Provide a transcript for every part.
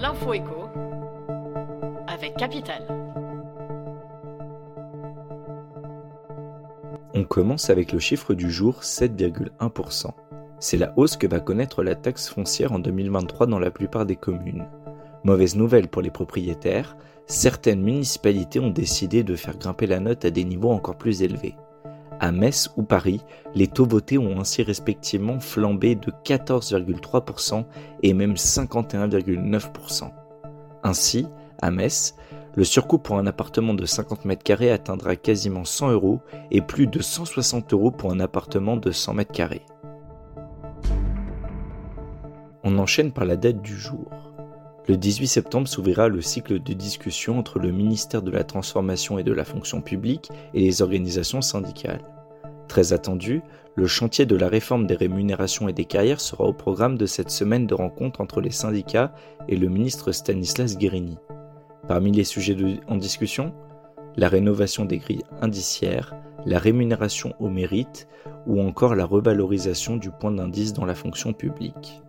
L'info écho avec Capital. On commence avec le chiffre du jour 7,1%. C'est la hausse que va connaître la taxe foncière en 2023 dans la plupart des communes. Mauvaise nouvelle pour les propriétaires, certaines municipalités ont décidé de faire grimper la note à des niveaux encore plus élevés. À Metz ou Paris, les taux votés ont ainsi respectivement flambé de 14,3% et même 51,9%. Ainsi, à Metz, le surcoût pour un appartement de 50 mètres carrés atteindra quasiment 100 euros et plus de 160 euros pour un appartement de 100 mètres carrés. On enchaîne par la date du jour. Le 18 septembre s'ouvrira le cycle de discussion entre le ministère de la Transformation et de la Fonction publique et les organisations syndicales. Très attendu, le chantier de la réforme des rémunérations et des carrières sera au programme de cette semaine de rencontre entre les syndicats et le ministre Stanislas Guérini. Parmi les sujets en discussion, la rénovation des grilles indiciaires, la rémunération au mérite ou encore la revalorisation du point d'indice dans la fonction publique.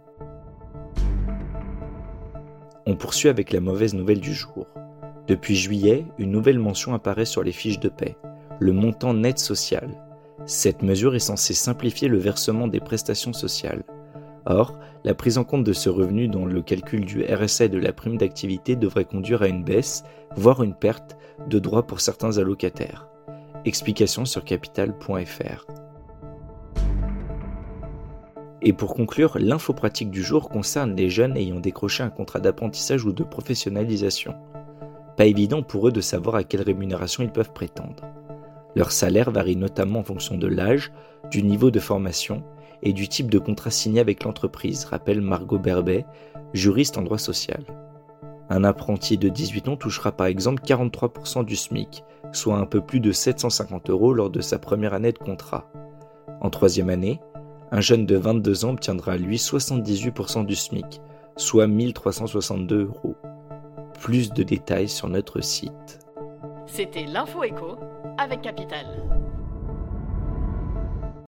On poursuit avec la mauvaise nouvelle du jour. Depuis juillet, une nouvelle mention apparaît sur les fiches de paie, le montant net social. Cette mesure est censée simplifier le versement des prestations sociales. Or, la prise en compte de ce revenu dans le calcul du RSA et de la prime d'activité devrait conduire à une baisse, voire une perte, de droits pour certains allocataires. Explication sur capital.fr. Et pour conclure, l'info pratique du jour concerne les jeunes ayant décroché un contrat d'apprentissage ou de professionnalisation. Pas évident pour eux de savoir à quelle rémunération ils peuvent prétendre. Leur salaire varie notamment en fonction de l'âge, du niveau de formation et du type de contrat signé avec l'entreprise, rappelle Margot Berbet, juriste en droit social. Un apprenti de 18 ans touchera par exemple 43% du SMIC, soit un peu plus de 750 euros lors de sa première année de contrat. En troisième année, un jeune de 22 ans obtiendra lui 78% du SMIC, soit 1362 euros. Plus de détails sur notre site. C'était l'info écho avec Capital.